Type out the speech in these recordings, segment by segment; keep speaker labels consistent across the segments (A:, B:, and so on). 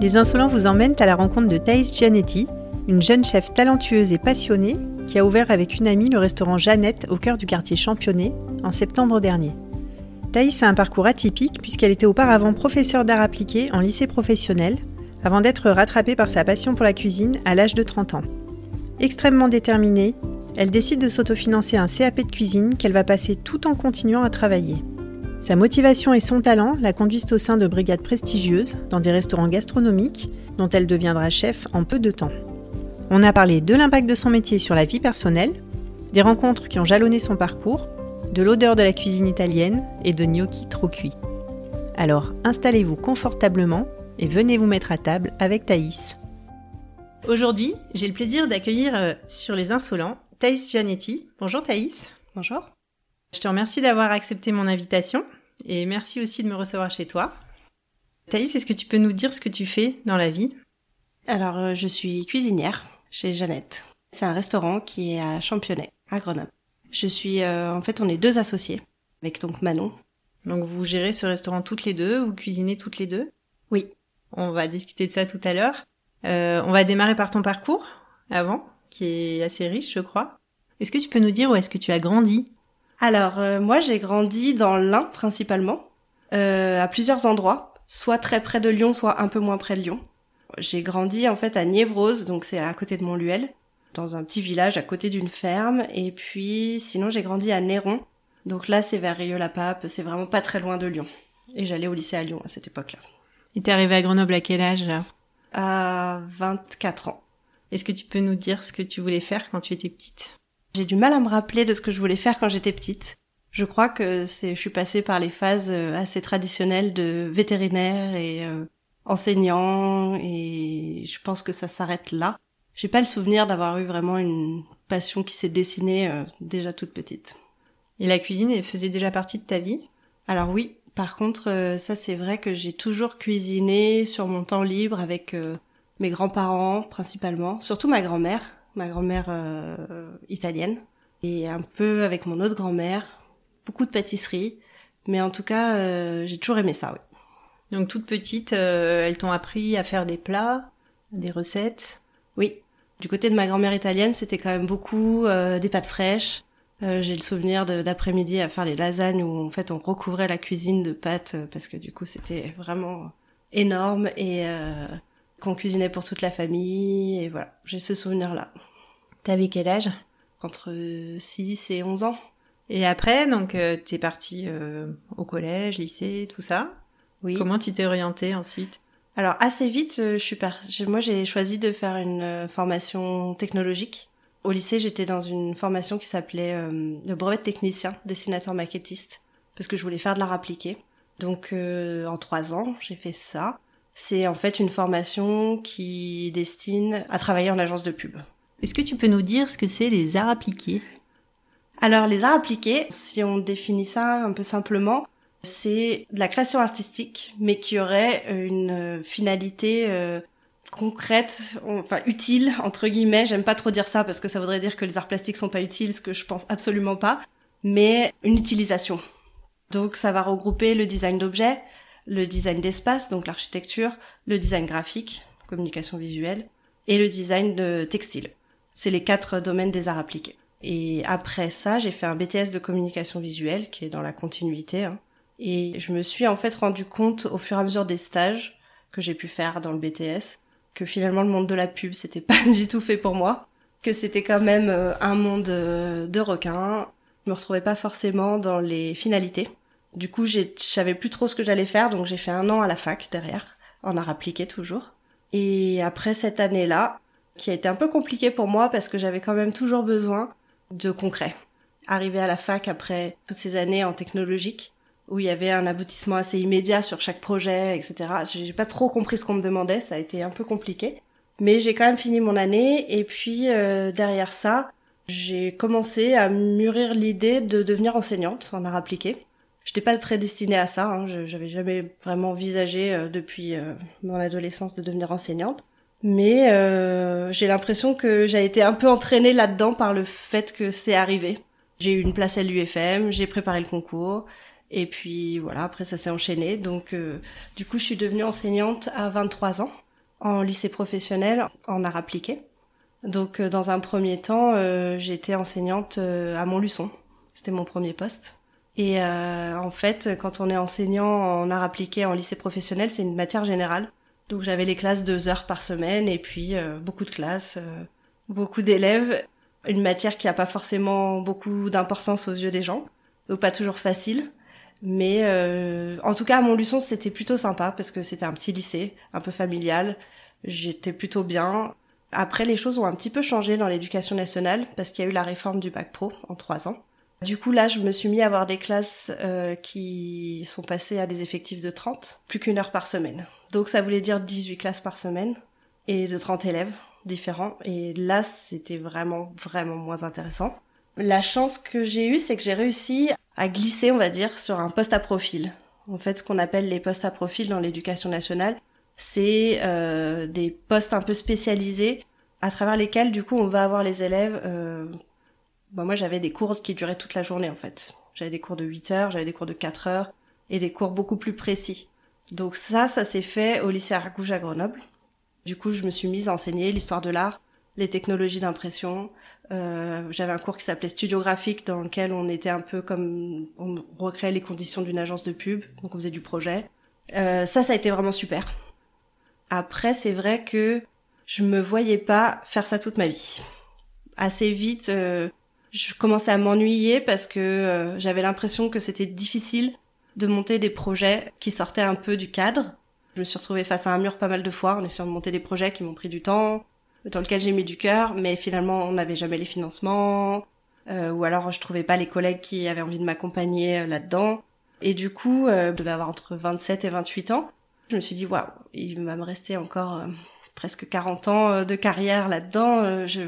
A: les Insolents vous emmènent à la rencontre de Thaïs Gianetti, une jeune chef talentueuse et passionnée qui a ouvert avec une amie le restaurant Jeannette au cœur du quartier Championnet en septembre dernier. Thaïs a un parcours atypique puisqu'elle était auparavant professeure d'art appliqué en lycée professionnel avant d'être rattrapée par sa passion pour la cuisine à l'âge de 30 ans. Extrêmement déterminée, elle décide de s'autofinancer un CAP de cuisine qu'elle va passer tout en continuant à travailler. Sa motivation et son talent la conduisent au sein de brigades prestigieuses dans des restaurants gastronomiques dont elle deviendra chef en peu de temps. On a parlé de l'impact de son métier sur la vie personnelle, des rencontres qui ont jalonné son parcours, de l'odeur de la cuisine italienne et de gnocchi trop cuits. Alors installez-vous confortablement et venez vous mettre à table avec Thaïs. Aujourd'hui, j'ai le plaisir d'accueillir euh, sur les insolents Thaïs Gianetti. Bonjour Thaïs.
B: Bonjour.
A: Je te remercie d'avoir accepté mon invitation et merci aussi de me recevoir chez toi. Thaïs, est-ce que tu peux nous dire ce que tu fais dans la vie?
B: Alors, euh, je suis cuisinière chez Jeannette. C'est un restaurant qui est à Championnet, à Grenoble. Je suis, euh, en fait, on est deux associés avec donc Manon.
A: Donc vous gérez ce restaurant toutes les deux, vous cuisinez toutes les deux?
B: Oui.
A: On va discuter de ça tout à l'heure. Euh, on va démarrer par ton parcours avant, qui est assez riche, je crois. Est-ce que tu peux nous dire où est-ce que tu as grandi?
B: Alors, euh, moi, j'ai grandi dans l'Ain principalement, euh, à plusieurs endroits, soit très près de Lyon, soit un peu moins près de Lyon. J'ai grandi en fait à Niévrose, donc c'est à côté de Montluel, dans un petit village à côté d'une ferme. Et puis, sinon, j'ai grandi à Néron, donc là, c'est vers Rieux-la-Pape, c'est vraiment pas très loin de Lyon. Et j'allais au lycée à Lyon à cette époque-là.
A: Et t'es arrivée à Grenoble à quel âge là?
B: À 24 ans.
A: Est-ce que tu peux nous dire ce que tu voulais faire quand tu étais petite?
B: J'ai du mal à me rappeler de ce que je voulais faire quand j'étais petite. Je crois que c'est, je suis passée par les phases euh, assez traditionnelles de vétérinaire et euh, enseignant et je pense que ça s'arrête là. J'ai pas le souvenir d'avoir eu vraiment une passion qui s'est dessinée euh, déjà toute petite.
A: Et la cuisine, elle faisait déjà partie de ta vie?
B: Alors oui, par contre, ça c'est vrai que j'ai toujours cuisiné sur mon temps libre avec mes grands-parents principalement, surtout ma grand-mère ma grand-mère euh, italienne, et un peu avec mon autre grand-mère, beaucoup de pâtisserie, mais en tout cas, euh, j'ai toujours aimé ça, oui.
A: Donc toute petite, euh, elles t'ont appris à faire des plats, des recettes?
B: Oui. Du côté de ma grand-mère italienne, c'était quand même beaucoup des pâtes fraîches. j'ai le souvenir d'après-midi à faire les lasagnes où en fait on recouvrait la cuisine de pâtes parce que du coup c'était vraiment énorme et qu'on cuisinait pour toute la famille et voilà, j'ai ce souvenir là.
A: T'avais quel âge?
B: Entre 6 et 11 ans.
A: Et après, donc, euh, t'es partie euh, au collège, lycée, tout ça?
B: Oui.
A: Comment tu t'es orientée ensuite?
B: Alors, assez vite, euh, je suis par... moi, j'ai choisi de faire une formation technologique. Au lycée, j'étais dans une formation qui s'appelait le brevet de technicien, dessinateur maquettiste, parce que je voulais faire de l'art appliqué. Donc, en trois ans, j'ai fait ça. C'est en fait une formation qui destine à travailler en agence de pub.
A: Est-ce que tu peux nous dire ce que c'est les arts appliqués?
B: Alors les arts appliqués, si on définit ça un peu simplement, c'est de la création artistique, mais qui aurait une finalité euh, concrète, enfin utile entre guillemets. J'aime pas trop dire ça parce que ça voudrait dire que les arts plastiques sont pas utiles, ce que je pense absolument pas. Mais une utilisation. Donc ça va regrouper le design d'objets, le design d'espace, donc l'architecture, le design graphique, communication visuelle, et le design de textile. C'est les quatre domaines des arts appliqués. Et après ça, j'ai fait un BTS de communication visuelle qui est dans la continuité. Hein. Et je me suis en fait rendu compte au fur et à mesure des stages que j'ai pu faire dans le BTS que finalement le monde de la pub c'était pas du tout fait pour moi. que c'était quand même euh, un monde de requins. Je me retrouvais pas forcément dans les finalités. Du coup, je savais plus trop ce que j'allais faire, donc j'ai fait un an à la fac derrière, en art appliqué toujours. Et après cette année-là, qui a été un peu compliquée pour moi parce que j'avais quand même toujours besoin de concret. Arriver à la fac après toutes ces années en technologique, où il y avait un aboutissement assez immédiat sur chaque projet, etc. J'ai pas trop compris ce qu'on me demandait, ça a été un peu compliqué. Mais j'ai quand même fini mon année, et puis euh, derrière ça, j'ai commencé à mûrir l'idée de devenir enseignante en art appliqué. J'étais pas prédestinée à ça, hein. j'avais jamais vraiment envisagé euh, depuis euh, mon adolescence de devenir enseignante. Mais euh, j'ai l'impression que j'ai été un peu entraînée là-dedans par le fait que c'est arrivé. J'ai eu une place à l'UFM, j'ai préparé le concours, et puis voilà, après ça s'est enchaîné. Donc du coup, je suis devenue enseignante à 23 ans en lycée professionnel en art appliqué. Donc dans un premier temps, j'étais enseignante à Montluçon. C'était mon premier poste. Et euh, en fait, quand on est enseignant en art appliqué en lycée professionnel, c'est une matière générale. Donc j'avais les classes deux heures par semaine et puis euh, beaucoup de classes, euh, beaucoup d'élèves. Une matière qui n'a pas forcément beaucoup d'importance aux yeux des gens, donc pas toujours facile. Mais en tout cas, à Montluçon, c'était plutôt sympa parce que c'était un petit lycée, un peu familial. J'étais plutôt bien. Après, les choses ont un petit peu changé dans l'éducation nationale parce qu'il y a eu la réforme du bac pro en trois ans. Du coup, là, je me suis mis à avoir des classes euh, qui sont passées à des effectifs de 30, plus qu'une heure par semaine. Donc ça voulait dire 18 classes par semaine et de 30 élèves différents. Et là, c'était vraiment, vraiment moins intéressant. La chance que j'ai eue, c'est que j'ai réussi à glisser, on va dire, sur un poste à profil. En fait, ce qu'on appelle les postes à profil dans l'éducation nationale, c'est euh, des postes un peu spécialisés à travers lesquels, du coup, on va avoir les élèves euh, bah, moi j'avais des cours qui duraient toute la journée en fait. J'avais des cours de 8 heures, j'avais des cours de 4 heures et des cours beaucoup plus précis. Donc ça, ça s'est fait au lycée Argouge à Grenoble. Du coup, je me suis mise à enseigner l'histoire de l'art, les technologies d'impression. Euh, j'avais un cours qui s'appelait studio graphique dans lequel on était un peu comme on recréait les conditions d'une agence de pub, donc on faisait du projet. Euh, ça, ça a été vraiment super. Après, c'est vrai que je me voyais pas faire ça toute ma vie. Assez vite, euh, je commençais à m'ennuyer parce que euh, j'avais l'impression que c'était difficile de monter des projets qui sortaient un peu du cadre. Je me suis retrouvée face à un mur pas mal de fois en essayant de monter des projets qui m'ont pris du temps, dans lequel j'ai mis du cœur, mais finalement on n'avait jamais les financements, euh, ou alors je trouvais pas les collègues qui avaient envie de m'accompagner euh, là-dedans. Et du coup, je devais avoir entre 27 et 28 ans. Je me suis dit, waouh, il va me rester encore presque 40 ans de carrière là-dedans. je,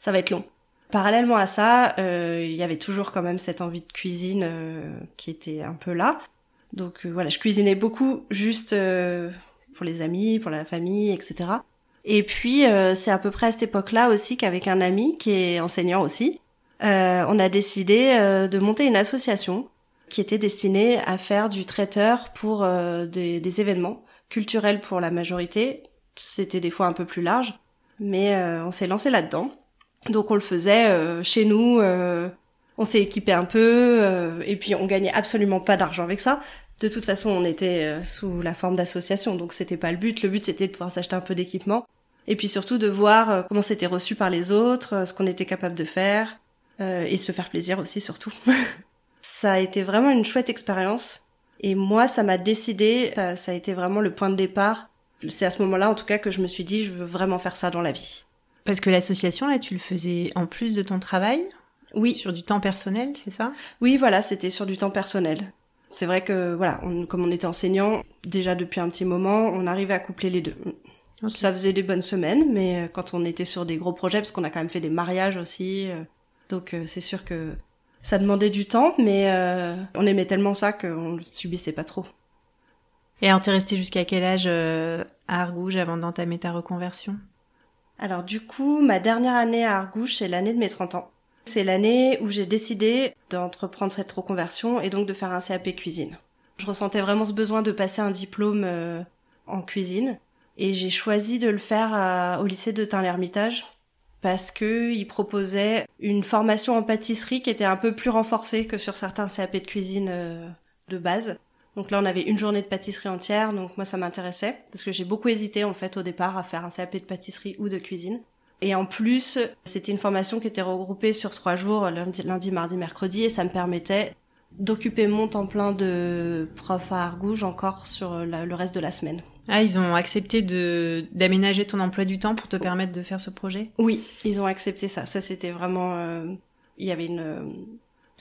B: ça va être long. Parallèlement à ça, euh, il y avait toujours quand même cette envie de cuisine euh, qui était un peu là. Donc euh, voilà, je cuisinais beaucoup juste pour les amis, pour la famille, etc. Et puis c'est à peu près à cette époque-là aussi qu'avec un ami qui est enseignant aussi, on a décidé de monter une association qui était destinée à faire du traiteur pour des, des, événements culturels pour la majorité. C'était des fois un peu plus large, mais on s'est lancé là-dedans. Donc on le faisait euh, chez nous, euh, on s'est équipé un peu, euh, et puis on gagnait absolument pas d'argent avec ça. De toute façon, on était sous la forme d'association, donc c'était pas le but. Le but c'était de pouvoir s'acheter un peu d'équipement, et puis surtout de voir comment c'était reçu par les autres, ce qu'on était capable de faire, et se faire plaisir aussi surtout. ça a été vraiment une chouette expérience, et moi ça m'a décidé, ça, ça a été vraiment le point de départ. C'est à ce moment-là en tout cas que je me suis dit je veux vraiment faire ça dans la vie.
A: Parce que l'association, là, tu le faisais en plus de ton travail
B: Oui.
A: Sur du temps personnel, c'est ça?
B: Oui, voilà, c'était sur du temps personnel. C'est vrai que, voilà, comme on était enseignant, déjà depuis un petit moment, on arrivait à coupler les deux. Ça faisait des bonnes semaines, mais euh, quand on était sur des gros projets, parce qu'on a quand même fait des mariages aussi, euh, donc euh, c'est sûr que ça demandait du temps, mais on aimait tellement ça qu'on le subissait pas trop.
A: Et alors, t'es resté jusqu'à quel âge à Argouges avant d'entamer ta reconversion?
B: Alors du coup, ma dernière année à Argouche, c'est l'année de mes 30 ans. C'est l'année où j'ai décidé d'entreprendre cette reconversion et donc de faire un CAP cuisine. Je ressentais vraiment ce besoin de passer un diplôme euh, en cuisine et j'ai choisi de le faire au lycée de Tain-l'Hermitage parce que il proposait une formation en pâtisserie qui était un peu plus renforcée que sur certains CAP de cuisine euh, de base. Donc là, on avait une journée de pâtisserie entière, donc moi ça m'intéressait parce que j'ai beaucoup hésité en fait au départ à faire un CAP de pâtisserie ou de cuisine. Et en plus, c'était une formation qui était regroupée sur trois jours, lundi, lundi mardi, mercredi, et ça me permettait d'occuper mon temps plein de prof à Argouges encore sur le reste de la semaine.
A: Ah, ils ont accepté de d'aménager ton emploi du temps pour te permettre de faire ce projet?
B: Oui, ils ont accepté ça. Ça, c'était vraiment... Euh, il y avait une,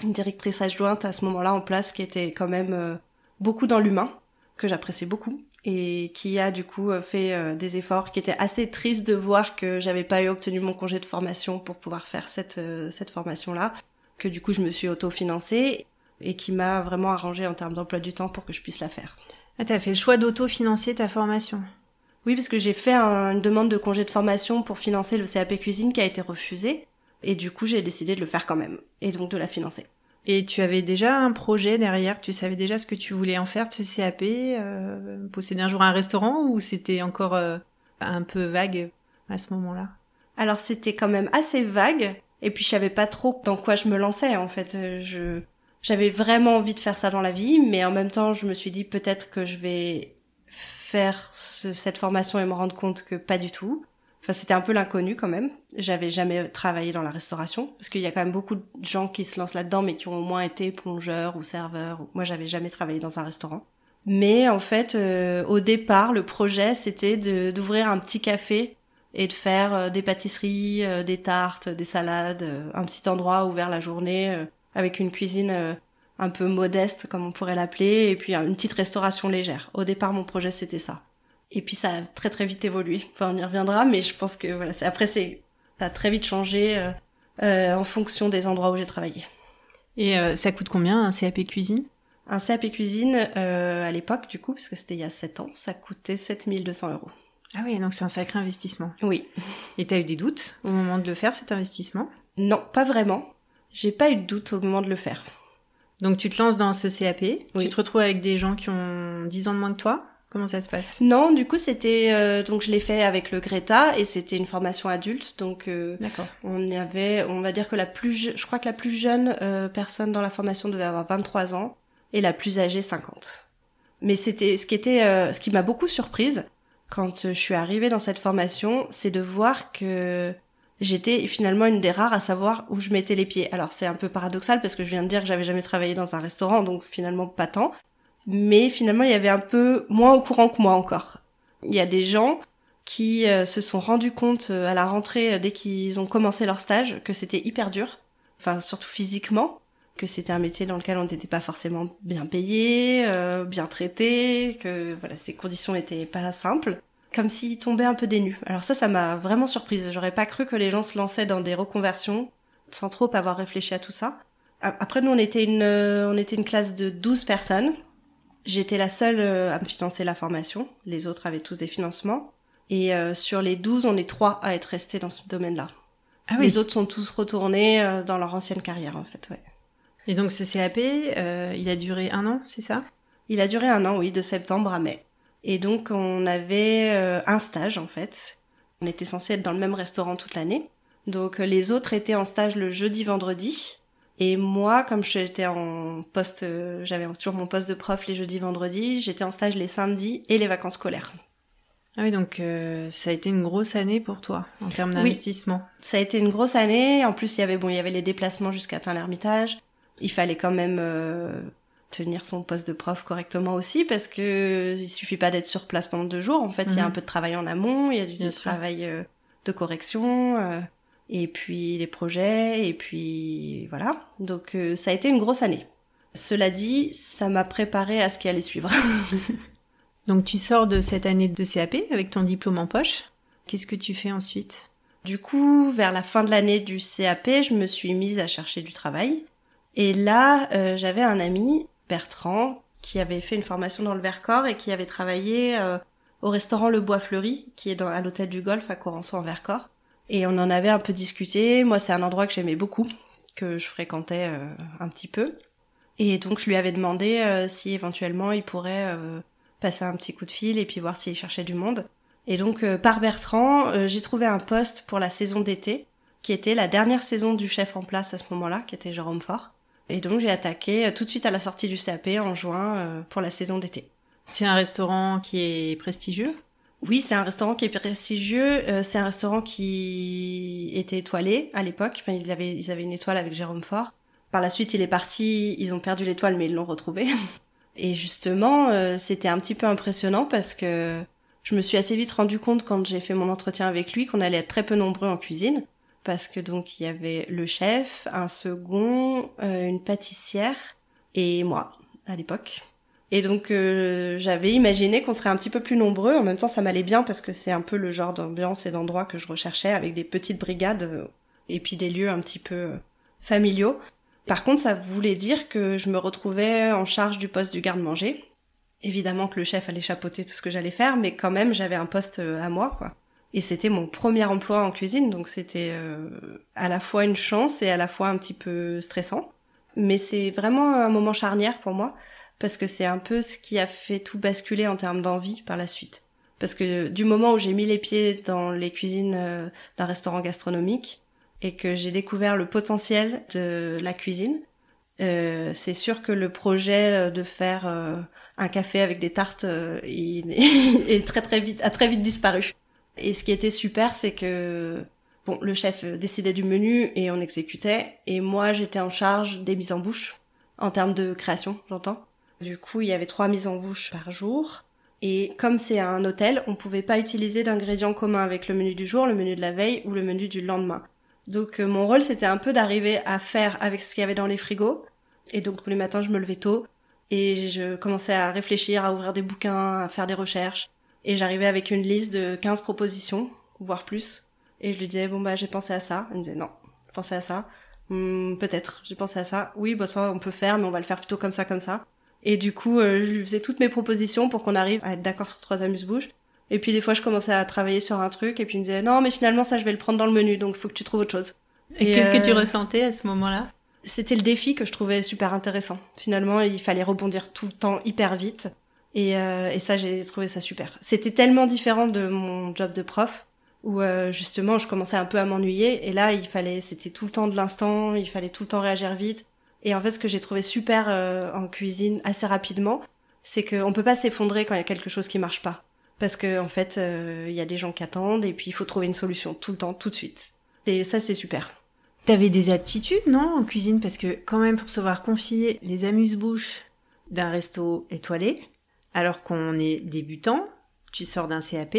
B: une directrice adjointe à ce moment-là en place qui était quand même euh, beaucoup dans l'humain, que j'appréciais beaucoup, et qui a du coup euh, fait des efforts qui étaient assez tristes de voir que j'avais pas eu obtenu mon congé de formation pour pouvoir faire cette, cette formation-là, que du coup je me suis auto-financée et qui m'a vraiment arrangé en termes d'emploi du temps pour que je puisse la faire.
A: Ah, t'as fait le choix d'auto-financer ta formation?
B: Oui, parce que j'ai fait une demande de congé de formation pour financer le CAP cuisine qui a été refusée. Et du coup, j'ai décidé de le faire quand même. Et donc de la financer.
A: Et tu avais déjà un projet derrière Tu savais déjà ce que tu voulais en faire de ce CAP euh, Posséder un jour un restaurant ou c'était encore euh, un peu vague à ce moment-là?
B: Alors c'était quand même assez vague. Et puis je savais pas trop dans quoi je me lançais en fait. Je j'avais vraiment envie de faire ça dans la vie, mais en même temps, je me suis dit peut-être que je vais faire cette formation et me rendre compte que pas du tout. Enfin, c'était un peu l'inconnu quand même. J'avais jamais travaillé dans la restauration parce qu'il y a quand même beaucoup de gens qui se lancent là-dedans, mais qui ont au moins été plongeurs ou serveurs. Moi, j'avais jamais travaillé dans un restaurant. Mais en fait, euh, au départ, le projet, c'était d'ouvrir un petit café et de faire euh, des pâtisseries, euh, des tartes, des salades, un petit endroit ouvert la journée avec une cuisine euh, un peu modeste, comme on pourrait l'appeler, et puis une petite restauration légère. Au départ, mon projet, c'était ça. Et puis ça a très très vite évolué. Enfin, on y reviendra, mais je pense que voilà, après, c'est, ça a très vite changé euh, euh, en fonction des endroits où j'ai travaillé.
A: Et ça coûte combien un CAP cuisine?
B: Un CAP cuisine, à l'époque, du coup, parce que c'était il y a 7 ans, ça coûtait 7200 euros.
A: Ah oui, donc c'est un sacré investissement.
B: Oui.
A: Et t'as eu des doutes au moment de le faire, cet investissement?
B: Non, pas vraiment j'ai pas eu de doute au moment de le faire.
A: Donc tu te lances dans ce CAP, tu te retrouves avec des gens qui ont 10 ans de moins que toi? Comment ça se passe?
B: Non, du coup c'était euh, donc je l'ai fait avec le Greta et c'était une formation adulte donc euh,
A: D'accord.
B: on y avait on va dire que la plus je crois que la plus jeune euh, personne dans la formation devait avoir 23 ans et la plus âgée 50. Mais c'était ce qui était ce qui m'a beaucoup surprise quand je suis arrivée dans cette formation, c'est de voir que j'étais finalement une des rares à savoir où je mettais les pieds. Alors c'est un peu paradoxal parce que je viens de dire que j'avais jamais travaillé dans un restaurant, donc finalement pas tant. Mais finalement, il y avait un peu moins au courant que moi encore. Il y a des gens qui euh, se sont rendus compte euh, à la rentrée, euh, dès qu'ils ont commencé leur stage, que c'était hyper dur, enfin surtout physiquement, que c'était un métier dans lequel on n'était pas forcément bien payé, bien traité, que voilà, ces conditions étaient pas simples comme s'ils tombaient un peu des nues. Alors ça, ça m'a vraiment surprise. J'aurais pas cru que les gens se lançaient dans des reconversions sans trop avoir réfléchi à tout ça. Après, nous, on était une, on était une classe de 12 personnes. J'étais la seule euh, à me financer la formation. Les autres avaient tous des financements. Et euh, sur les 12, on est trois à être restés dans ce domaine-là. Ah oui. Les autres sont tous retournés dans leur ancienne carrière, en fait, ouais.
A: Et donc ce CAP, il a duré un an, c'est ça?
B: Il a duré un an, oui, de septembre à mai. Et donc on avait euh, un stage en fait. On était censé être dans le même restaurant toute l'année. Donc euh, les autres étaient en stage le jeudi, vendredi. Et moi, comme j'étais en poste, euh, j'avais toujours mon poste de prof les jeudis, vendredis, j'étais en stage les samedis et les vacances scolaires.
A: Ah oui, donc ça a été une grosse année pour toi en termes d'investissement. Oui,
B: ça a été une grosse année. En plus, il y avait bon, il y avait les déplacements jusqu'à Tain-l'Hermitage. Il fallait quand même tenir son poste de prof correctement aussi parce que il suffit pas d'être sur place pendant deux jours. En fait, il y a mhm. un peu de travail en amont, il y a du, travail euh, de correction, euh, et puis les projets, et puis voilà. Donc euh, ça a été une grosse année. Cela dit, ça m'a préparé à ce qui allait suivre.
A: Donc tu sors de cette année de CAP avec ton diplôme en poche. Qu'est-ce que tu fais ensuite?
B: Du coup, vers la fin de l'année du CAP, je me suis mise à chercher du travail. Et là, j'avais un ami Bertrand, qui avait fait une formation dans le Vercors et qui avait travaillé euh, au restaurant Le Bois Fleuri, qui est dans, à l'hôtel du Golfe à Corançon en Vercors. Et on en avait un peu discuté. Moi, c'est un endroit que j'aimais beaucoup, que je fréquentais euh, un petit peu. Et donc, je lui avais demandé euh, si éventuellement il pourrait passer un petit coup de fil et puis voir s'il cherchait du monde. Et donc, par Bertrand, j'ai trouvé un poste pour la saison d'été, qui était la dernière saison du chef en place à ce moment-là, qui était Jérôme Fort. Et donc j'ai attaqué euh, tout de suite à la sortie du CAP en juin euh, pour la saison d'été.
A: C'est un restaurant qui est prestigieux?
B: Oui, c'est un restaurant qui est prestigieux. Euh, c'est un restaurant qui était étoilé à l'époque. Enfin, ils avaient une étoile avec Jérôme Fort. Par la suite, il est parti. Ils ont perdu l'étoile, mais ils l'ont retrouvé. Et justement, euh, c'était un petit peu impressionnant parce que je me suis assez vite rendu compte quand j'ai fait mon entretien avec lui qu'on allait être très peu nombreux en cuisine parce que donc il y avait le chef, un second, euh, une pâtissière et moi à l'époque. Et donc euh, j'avais imaginé qu'on serait un petit peu plus nombreux. En même temps, ça m'allait bien parce que c'est un peu le genre d'ambiance et d'endroit que je recherchais avec des petites brigades euh, et puis des lieux un petit peu familiaux. Par contre, ça voulait dire que je me retrouvais en charge du poste du garde-manger. Évidemment que le chef allait chapeauter tout ce que j'allais faire, mais quand même j'avais un poste à moi, quoi. Et c'était mon premier emploi en cuisine, donc c'était euh, à la fois une chance et à la fois un petit peu stressant. Mais c'est vraiment un moment charnière pour moi, parce que c'est un peu ce qui a fait tout basculer en termes d'envie par la suite. Parce que du moment où j'ai mis les pieds dans les cuisines euh, d'un restaurant gastronomique et que j'ai découvert le potentiel de la cuisine, euh, c'est sûr que le projet de faire un café avec des tartes est très très vite a très vite disparu. Et ce qui était super, c'est que bon, le chef décidait du menu et on exécutait, et moi j'étais en charge des mises en bouche en termes de création, j'entends. Du coup, il y avait trois mises en bouche par jour. Et comme c'est un hôtel, on pouvait pas utiliser d'ingrédients communs avec le menu du jour, le menu de la veille ou le menu du lendemain. Donc euh, mon rôle c'était un peu d'arriver à faire avec ce qu'il y avait dans les frigos. Et donc tous les matins je me levais tôt et je commençais à réfléchir, à ouvrir des bouquins, à faire des recherches. Et j'arrivais avec une liste de 15 propositions, voire plus. Et je lui disais, bon bah j'ai pensé à ça. Elle me disait, non, pensé à ça. Hmm, peut-être, j'ai pensé à ça. Oui, bah ça on peut faire, mais on va le faire plutôt comme ça, comme ça. Et du coup, euh, je lui faisais toutes mes propositions pour qu'on arrive à être d'accord sur trois amuse-bouches. Et puis des fois, je commençais à travailler sur un truc, et puis il me disait, non, mais finalement ça, je vais le prendre dans le menu, donc faut que tu trouves autre chose.
A: Et, qu'est-ce que tu euh, ressentais à ce moment-là?
B: C'était le défi que je trouvais super intéressant. Finalement, il fallait rebondir tout le temps hyper vite. Et, euh, et ça, j'ai trouvé ça super. C'était tellement différent de mon job de prof où euh, justement je commençais un peu à m'ennuyer et là il fallait c'était tout le temps de l'instant il fallait tout le temps réagir vite et en fait ce que j'ai trouvé super euh, en cuisine assez rapidement c'est qu'on peut pas s'effondrer quand il y a quelque chose qui marche pas. Parce que en fait il y a des gens qui attendent et puis il faut trouver une solution tout le temps tout de suite. Et ça c'est super.
A: T'avais des aptitudes, non, en cuisine? Parce que quand même, pour se voir confier les amuse-bouches d'un resto étoilé, alors qu'on est débutant, tu sors d'un CAP,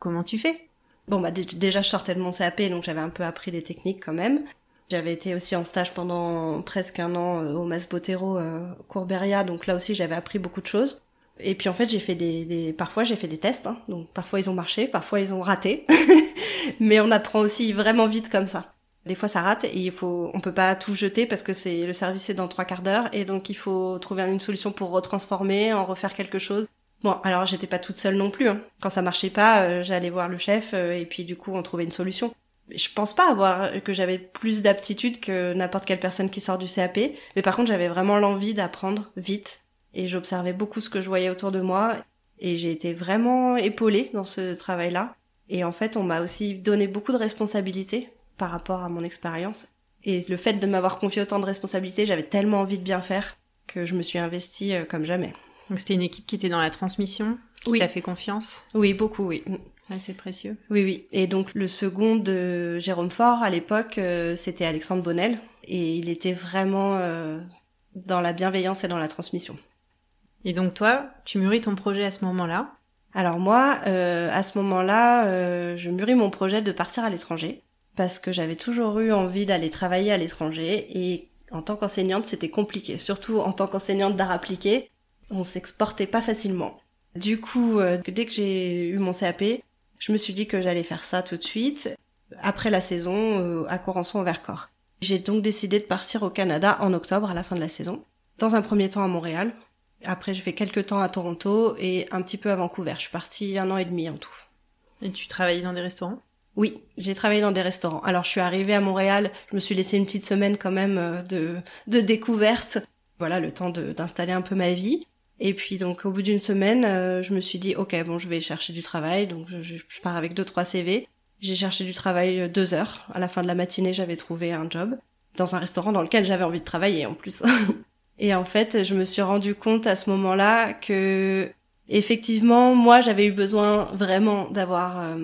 A: comment tu fais?
B: Bon bah déjà je sortais de mon CAP donc j'avais un peu appris les techniques quand même. J'avais été aussi en stage pendant presque un an euh, au Mas Botero euh, Courberia donc là aussi j'avais appris beaucoup de choses. Et puis en fait j'ai fait des, parfois j'ai fait des tests hein. donc parfois ils ont marché, parfois ils ont raté. Mais on apprend aussi vraiment vite comme ça. Des fois ça rate et il faut, on peut pas tout jeter parce que c'est le service est dans trois quarts d'heure et donc il faut trouver une solution pour retransformer, en refaire quelque chose. Bon, alors j'étais pas toute seule non plus. Hein. Quand ça marchait pas, euh, j'allais voir le chef et puis du coup on trouvait une solution. Je pense pas avoir que j'avais plus d'aptitude que n'importe quelle personne qui sort du CAP, mais par contre j'avais vraiment l'envie d'apprendre vite et j'observais beaucoup ce que je voyais autour de moi et j'ai été vraiment épaulée dans ce travail-là. Et en fait, on m'a aussi donné beaucoup de responsabilités par rapport à mon expérience. Et le fait de m'avoir confié autant de responsabilités, j'avais tellement envie de bien faire que je me suis investie euh, comme jamais.
A: Donc c'était une équipe qui était dans la transmission, qui oui. t'a fait confiance?
B: Oui, beaucoup, oui.
A: C'est précieux.
B: Oui, oui. Et donc le second de Jérôme Faure, à l'époque, euh, c'était Alexandre Bonnel. Et il était vraiment euh, dans la bienveillance et dans la transmission.
A: Et donc toi, tu mûris ton projet à ce moment-là?
B: Alors moi, à ce moment-là, je mûris mon projet de partir à l'étranger parce que j'avais toujours eu envie d'aller travailler à l'étranger et en tant qu'enseignante, c'était compliqué, surtout en tant qu'enseignante d'art appliqué, on s'exportait pas facilement. Du coup, euh, dès que j'ai eu mon CAP, je me suis dit que j'allais faire ça tout de suite, après la saison euh, à Corançon au Vercors. J'ai donc décidé de partir au Canada en octobre à la fin de la saison. Dans un premier temps à Montréal. Après, j'ai fait quelques temps à Toronto et un petit peu à Vancouver. Je suis partie un an et demi en tout.
A: Et tu travaillais dans des restaurants?
B: Oui, j'ai travaillé dans des restaurants. Alors je suis arrivée à Montréal, je me suis laissé une petite semaine quand même euh, de, de découverte. Voilà, le temps d'installer un peu ma vie. Et puis donc au bout d'une semaine, euh, je me suis dit ok bon je vais chercher du travail. Donc je, pars avec deux trois CV. J'ai cherché du travail euh, deux heures. À la fin de la matinée, j'avais trouvé un job dans un restaurant dans lequel j'avais envie de travailler en plus. Et en fait, je me suis rendu compte à ce moment-là que Effectivement, moi j'avais eu besoin vraiment d'avoir euh,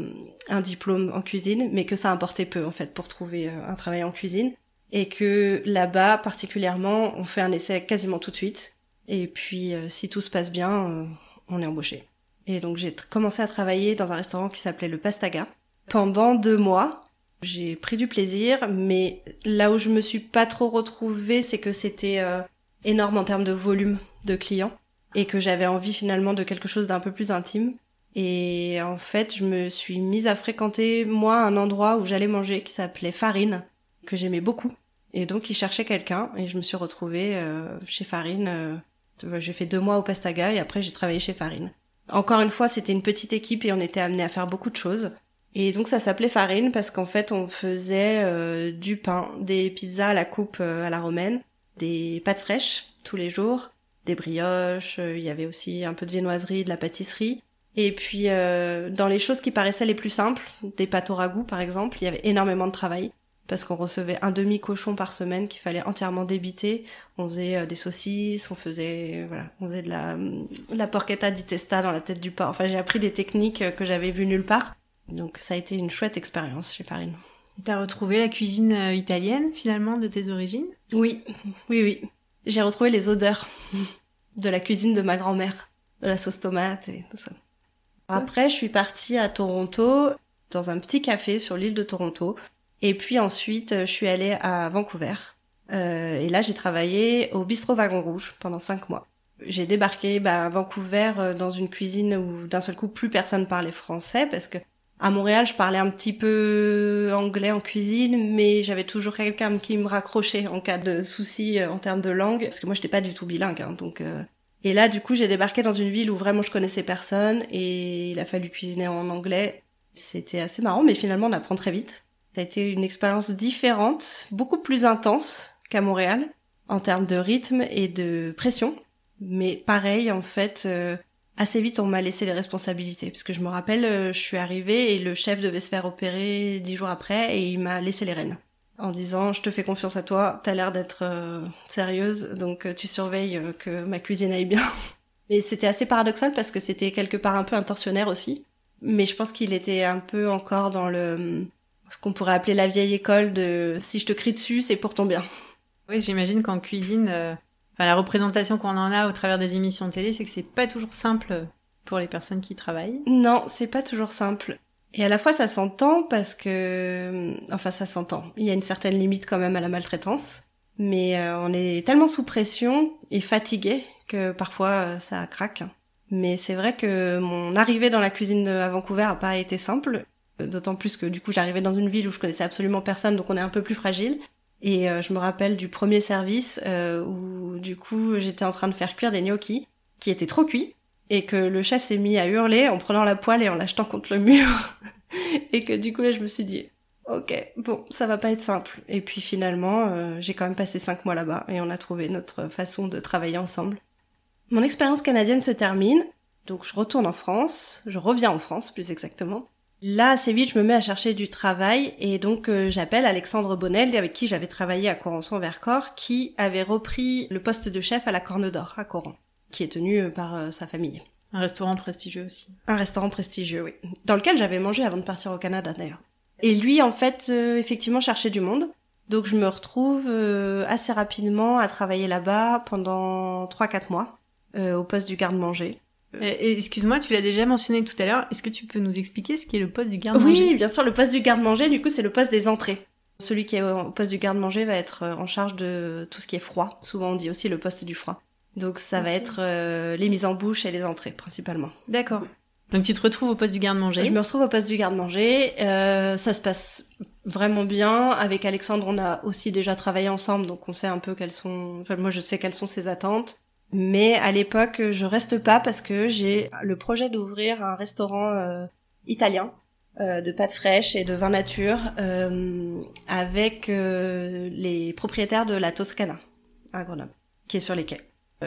B: un diplôme en cuisine, mais que ça importait peu en fait pour trouver un travail en cuisine. Et que là-bas particulièrement, on fait un essai quasiment tout de suite. Et puis euh, si tout se passe bien, on est embauché. Et donc j'ai commencé à travailler dans un restaurant qui s'appelait le Pastaga pendant deux mois. J'ai pris du plaisir, mais là où je me suis pas trop retrouvée, c'est que c'était énorme en termes de volume de clients et que j'avais envie finalement de quelque chose d'un peu plus intime. Et en fait, je me suis mise à fréquenter, moi, un endroit où j'allais manger qui s'appelait Farine, que j'aimais beaucoup. Et donc, il cherchait quelqu'un, et je me suis retrouvée euh, chez Farine. Euh, j'ai fait deux mois au Pastaga, et après, j'ai travaillé chez Farine. Encore une fois, c'était une petite équipe, et on était amené à faire beaucoup de choses. Et donc, ça s'appelait Farine, parce qu'en fait, on faisait euh, du pain, des pizzas à la coupe à la romaine, des pâtes fraîches tous les jours, des brioches, euh, il y avait aussi un peu de viennoiserie, de la pâtisserie. Et puis euh, dans les choses qui paraissaient les plus simples, des pâtes au ragoût par exemple, il y avait énormément de travail parce qu'on recevait un demi cochon par semaine qu'il fallait entièrement débiter. On faisait euh, des saucisses, on faisait voilà, on faisait de la la porchetta di testa dans la tête du porc. Enfin, j'ai appris des techniques que j'avais vues nulle part. Donc ça a été une chouette expérience chez Farine.
A: T'as retrouvé la cuisine italienne finalement de tes origines?
B: Oui, oui, oui j'ai retrouvé les odeurs de la cuisine de ma grand-mère, de la sauce tomate et tout ça. Après, je suis partie à Toronto, dans un petit café sur l'île de Toronto. Et puis ensuite, je suis allée à Vancouver. Euh, et là, j'ai travaillé au bistrot Wagon Rouge pendant cinq mois. J'ai débarqué bah, à Vancouver euh, dans une cuisine où d'un seul coup plus personne parlait français parce que à Montréal, je parlais un petit peu anglais en cuisine, mais j'avais toujours quelqu'un qui me raccrochait en cas de soucis euh, en termes de langue, parce que moi, j'étais pas du tout bilingue, hein, donc. Euh. Et là, du coup, j'ai débarqué dans une ville où vraiment je connaissais personne, et il a fallu cuisiner en anglais. C'était assez marrant, mais finalement, on apprend très vite. Ça a été une expérience différente, beaucoup plus intense qu'à Montréal, en termes de rythme et de pression. Mais pareil, en fait, euh, assez vite on m'a laissé les responsabilités. Parce que je me rappelle euh, je suis arrivée et le chef devait se faire opérer dix jours après et il m'a laissé les rênes. En disant je te fais confiance à toi t'as l'air d'être euh, sérieuse donc euh, tu surveilles que ma cuisine aille bien. Mais c'était assez paradoxal parce que c'était quelque part un peu intentionnaire aussi. Mais je pense qu'il était un peu encore dans le ce qu'on pourrait appeler la vieille école de si je te crie dessus c'est pour ton bien
A: oui j'imagine qu'en cuisine la représentation qu'on en a au travers des émissions de télé, c'est que c'est pas toujours simple pour les personnes qui travaillent.
B: Non, c'est pas toujours simple. Et à la fois, ça s'entend parce que, enfin, ça s'entend. Il y a une certaine limite quand même à la maltraitance, mais euh, on est tellement sous pression et fatigué que parfois euh, ça craque. Mais c'est vrai que mon arrivée dans la cuisine à Vancouver a pas été simple, d'autant plus que du coup j'arrivais dans une ville où je connaissais absolument personne, donc on est un peu plus fragile. Et euh, je me rappelle du premier service euh, où du coup j'étais en train de faire cuire des gnocchis qui étaient trop cuits et que le chef s'est mis à hurler en prenant la poêle et en l'achetant contre le mur. Et que du coup là je me suis dit ok bon ça va pas être simple. Et puis finalement euh, j'ai quand même passé cinq mois là-bas et on a trouvé notre façon de travailler ensemble. Mon expérience canadienne se termine. Donc je retourne en France, je reviens en France plus exactement Là, assez vite, je me mets à chercher du travail et donc euh, j'appelle Alexandre Bonnel, avec qui j'avais travaillé à Corançon-Vercors, qui avait repris le poste de chef à la Corne d'Or, à Coran, qui est tenu euh, par euh, sa famille.
A: Un restaurant prestigieux aussi.
B: Un restaurant prestigieux, oui. Dans lequel j'avais mangé avant de partir au Canada, d'ailleurs. Et lui, en fait, effectivement, cherchait du monde. Donc je me retrouve assez rapidement à travailler là-bas pendant 3-4 mois, au poste du garde-manger.
A: Euh, excuse-moi, tu l'as déjà mentionné tout à l'heure. Est-ce que tu peux nous expliquer ce qu'est le poste du garde-manger?
B: Oui, bien sûr, le poste du garde-manger, du coup, c'est le poste des entrées. Celui qui est au poste du garde-manger va être euh, en charge de tout ce qui est froid. Souvent, on dit aussi le poste du froid. Donc, ça va être euh, les mises en bouche et les entrées, principalement.
A: D'accord. Donc, tu te retrouves au poste du garde-manger?
B: Je me retrouve au poste du garde-manger. Euh, ça se passe vraiment bien. Avec Alexandre, on a aussi déjà travaillé ensemble, donc on sait un peu quelles sont... Enfin, moi, je sais quelles sont ses attentes. Mais à l'époque, je reste pas parce que j'ai le projet d'ouvrir un restaurant euh, italien euh, de pâtes fraîches et de vin nature euh, avec les propriétaires de la Toscana à Grenoble, qui est sur les quais.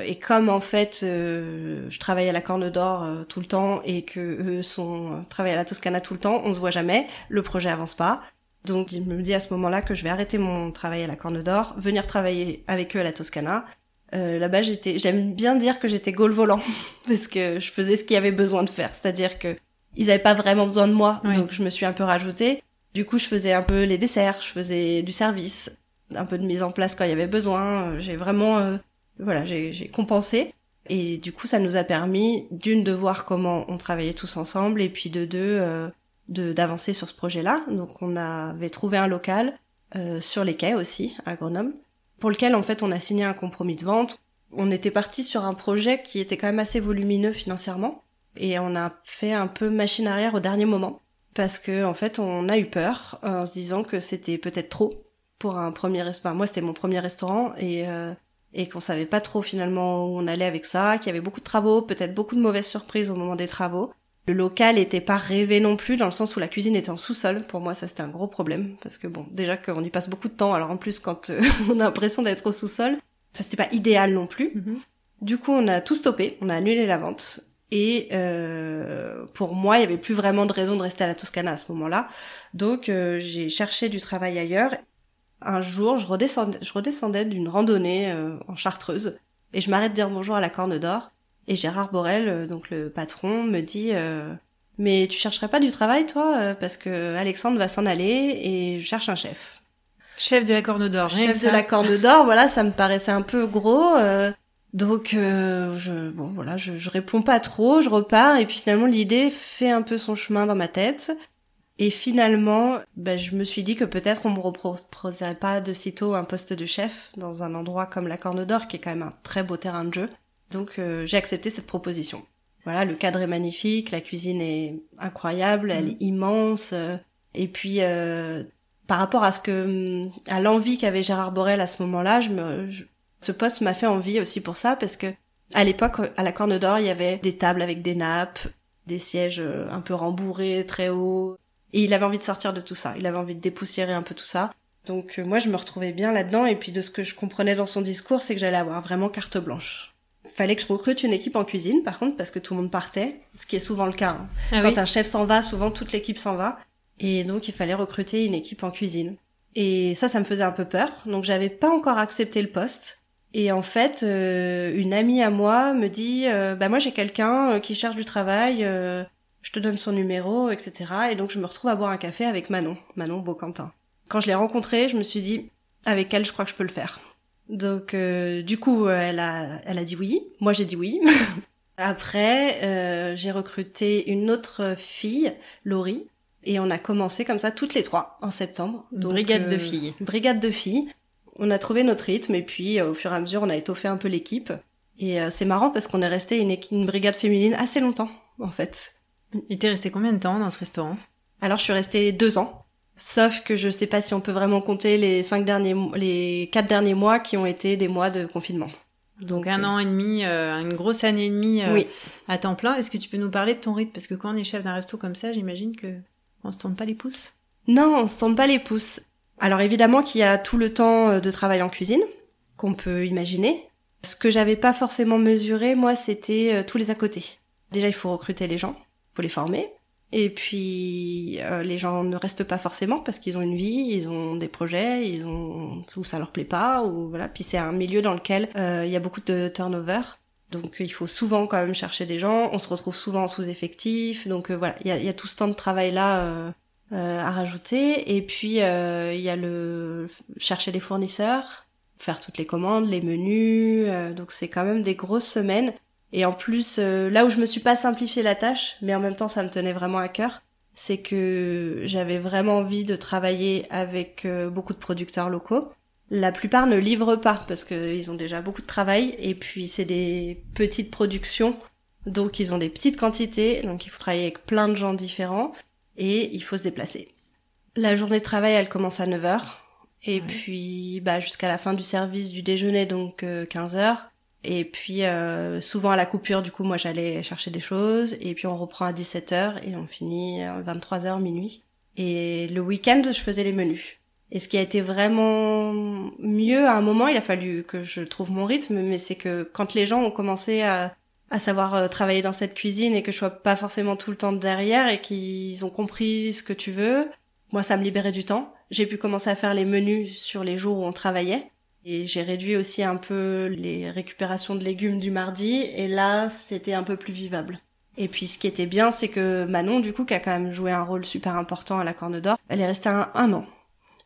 B: Et comme en fait, je travaille à la Corne d'Or tout le temps et que eux sont travaillent à la Toscana tout le temps, on se voit jamais, le projet avance pas. Donc il me dit à ce moment-là que je vais arrêter mon travail à la Corne d'Or, venir travailler avec eux à la Toscana Euh, là-bas, j'étais, j'aime bien dire que j'étais goal volant parce que je faisais ce qu'il y avait besoin de faire. C'est-à-dire que ils avaient pas vraiment besoin de moi, donc je me suis un peu rajoutée. Du coup, je faisais un peu les desserts, je faisais du service, un peu de mise en place quand il y avait besoin. J'ai vraiment, euh, voilà, j'ai compensé. Et du coup, ça nous a permis d'une de voir comment on travaillait tous ensemble et puis de deux euh, de d'avancer sur ce projet-là. Donc, on avait trouvé un local euh, sur les quais aussi à Grenoble, pour lequel en fait on a signé un compromis de vente. On était parti sur un projet qui était quand même assez volumineux financièrement et on a fait un peu machine arrière au dernier moment parce que en fait on a eu peur en se disant que c'était peut-être trop pour un premier restaurant. moi c'était mon premier restaurant et euh, et qu'on savait pas trop finalement où on allait avec ça, qu'il y avait beaucoup de travaux, peut-être beaucoup de mauvaises surprises au moment des travaux. Le local était pas rêvé non plus dans le sens où la cuisine était en sous-sol. Pour moi, ça c'était un gros problème parce que bon, déjà qu'on y passe beaucoup de temps. Alors en plus, quand euh, on a l'impression d'être au sous-sol, ça c'était pas idéal non plus. Mhm. Du coup, on a tout stoppé, on a annulé la vente. Et euh, pour moi, il y avait plus vraiment de raison de rester à la Toscana à ce moment-là. Donc euh, j'ai cherché du travail ailleurs. Un jour, je redescendais, je redescendais d'une randonnée euh, en Chartreuse et je m'arrête dire bonjour à la Corne d'Or et Gérard Borel, euh, donc le patron, me dit euh, mais tu chercherais pas du travail toi euh, parce que Alexandre va s'en aller et je cherche un chef.
A: Chef de la Corne d'Or.
B: Chef de la Corne d'Or, voilà, ça me paraissait un peu gros. donc je bon voilà, je, je réponds pas trop, je repars et puis finalement l'idée fait un peu son chemin dans ma tête. Et finalement, ben, je me suis dit que peut-être on me reproposerait pas de sitôt un poste de chef dans un endroit comme la Corne d'Or, qui est quand même un très beau terrain de jeu. Donc euh, j'ai accepté cette proposition. Voilà, le cadre est magnifique, la cuisine est incroyable, elle est mm. immense. Euh, et puis euh, par rapport à ce que à l'envie qu'avait Gérard Borel à ce moment-là, je me ce poste m'a fait envie aussi pour ça parce que à l'époque à la Corne d'Or, il y avait des tables avec des nappes, des sièges un peu rembourrés, très hauts. Et il avait envie de sortir de tout ça. Il avait envie de dépoussiérer un peu tout ça. Donc moi je me retrouvais bien là-dedans et puis de ce que je comprenais dans son discours, c'est que j'allais avoir vraiment carte blanche fallait que je recrute une équipe en cuisine, par contre, parce que tout le monde partait, ce qui est souvent le cas. Hein. Ah Quand un chef s'en va, souvent toute l'équipe s'en va. Et donc, il fallait recruter une équipe en cuisine. Et ça, ça me faisait un peu peur. Donc, j'avais pas encore accepté le poste. Et en fait, euh, une amie à moi me dit, euh, bah moi j'ai quelqu'un euh, qui cherche du travail, je te donne son numéro, etc. Et donc je me retrouve à boire un café avec Manon, Manon Beauquentin. Quand je l'ai rencontrée, je me suis dit, avec elle, je crois que je peux le faire. Donc euh, du coup, elle a, elle a dit oui. Moi, j'ai dit oui. Après, euh, j'ai recruté une autre fille, Laurie, et on a commencé comme ça toutes les trois en septembre.
A: Donc, brigade de euh, filles.
B: Brigade de filles. On a trouvé notre rythme et puis au fur et à mesure, on a étoffé un peu l'équipe. Et c'est marrant parce qu'on est resté une, une brigade féminine assez longtemps, en fait.
A: Et t'es resté combien de temps dans ce restaurant?
B: Alors, je suis restée deux ans. Sauf que je sais pas si on peut vraiment compter les cinq derniers, les quatre derniers mois qui ont été des mois de confinement.
A: Donc, un euh, an et demi, euh, une grosse année et demie euh, à temps plein. Est-ce que tu peux nous parler de ton rythme? Parce que quand on est chef d'un resto comme ça, j'imagine que on se tourne pas les pouces.
B: Non, on se tourne pas les pouces. Alors évidemment qu'il y a tout le temps de travail en cuisine qu'on peut imaginer. Ce que j'avais pas forcément mesuré, moi, c'était tous les à côté. Déjà, il faut recruter les gens, faut les former. Et puis euh, les gens ne restent pas forcément parce qu'ils ont une vie, ils ont des projets, ils ont ou ça leur plaît pas ou voilà. Puis c'est un milieu dans lequel euh, il y a beaucoup de turnover. Donc il faut souvent quand même chercher des gens. On se retrouve souvent sous effectif. Donc euh, voilà, il y a, y a, tout ce temps de travail là à rajouter. Et puis il y a le chercher des fournisseurs, faire toutes les commandes, les menus. donc c'est quand même des grosses semaines. Et en plus, euh, là où je me suis pas simplifié la tâche, mais en même temps ça me tenait vraiment à cœur, c'est que j'avais vraiment envie de travailler avec euh, beaucoup de producteurs locaux. La plupart ne livrent pas parce qu'ils ont déjà beaucoup de travail et puis c'est des petites productions, donc ils ont des petites quantités, donc il faut travailler avec plein de gens différents et il faut se déplacer. La journée de travail elle commence à 9h et puis bah jusqu'à la fin du service du déjeuner donc 15h euh, et puis euh, souvent à la coupure, du coup, moi j'allais chercher des choses. Et puis on reprend à 17h et on finit à 23h minuit. Et le week-end, je faisais les menus. Et ce qui a été vraiment mieux à un moment, il a fallu que je trouve mon rythme, mais c'est que quand les gens ont commencé à, à savoir euh, travailler dans cette cuisine et que je sois pas forcément tout le temps derrière et qu'ils ont compris ce que tu veux, moi ça me libérait du temps. J'ai pu commencer à faire les menus sur les jours où on travaillait. Et j'ai réduit aussi un peu les récupérations de légumes du mardi. Et là, c'était un peu plus vivable. Et puis ce qui était bien, c'est que Manon, du coup, qui a quand même joué un rôle super important à la Corne d'Or, elle est restée un, un an.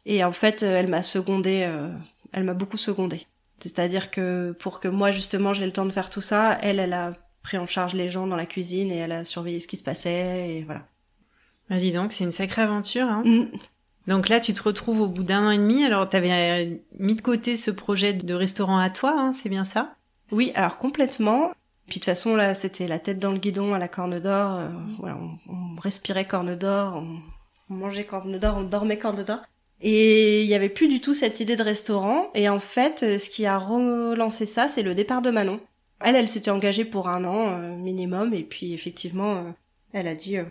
B: Et en fait, elle m'a secondé, euh, elle m'a beaucoup secondé. C'est-à-dire que pour que moi, justement, j'ai le temps de faire tout ça, elle, elle a pris en charge les gens dans la cuisine et elle a surveillé ce qui se passait et voilà.
A: Vas-y donc, c'est une sacrée aventure. Hein mm. Donc là, tu te retrouves au bout d'un an et demi. Alors, tu avais euh, mis de côté ce projet de restaurant à toi, hein, c'est bien ça?
B: Oui, alors complètement. Puis de toute façon, là, c'était la tête dans le guidon à la Corne d'Or. Euh, voilà, on, respirait Corne d'Or, on, mangeait Corne d'Or, on dormait Corne d'Or. Et il y avait plus du tout cette idée de restaurant. Et en fait, euh, ce qui a relancé ça, c'est le départ de Manon. Elle, elle s'était engagée pour un an minimum. Et puis effectivement, elle a dit, euh,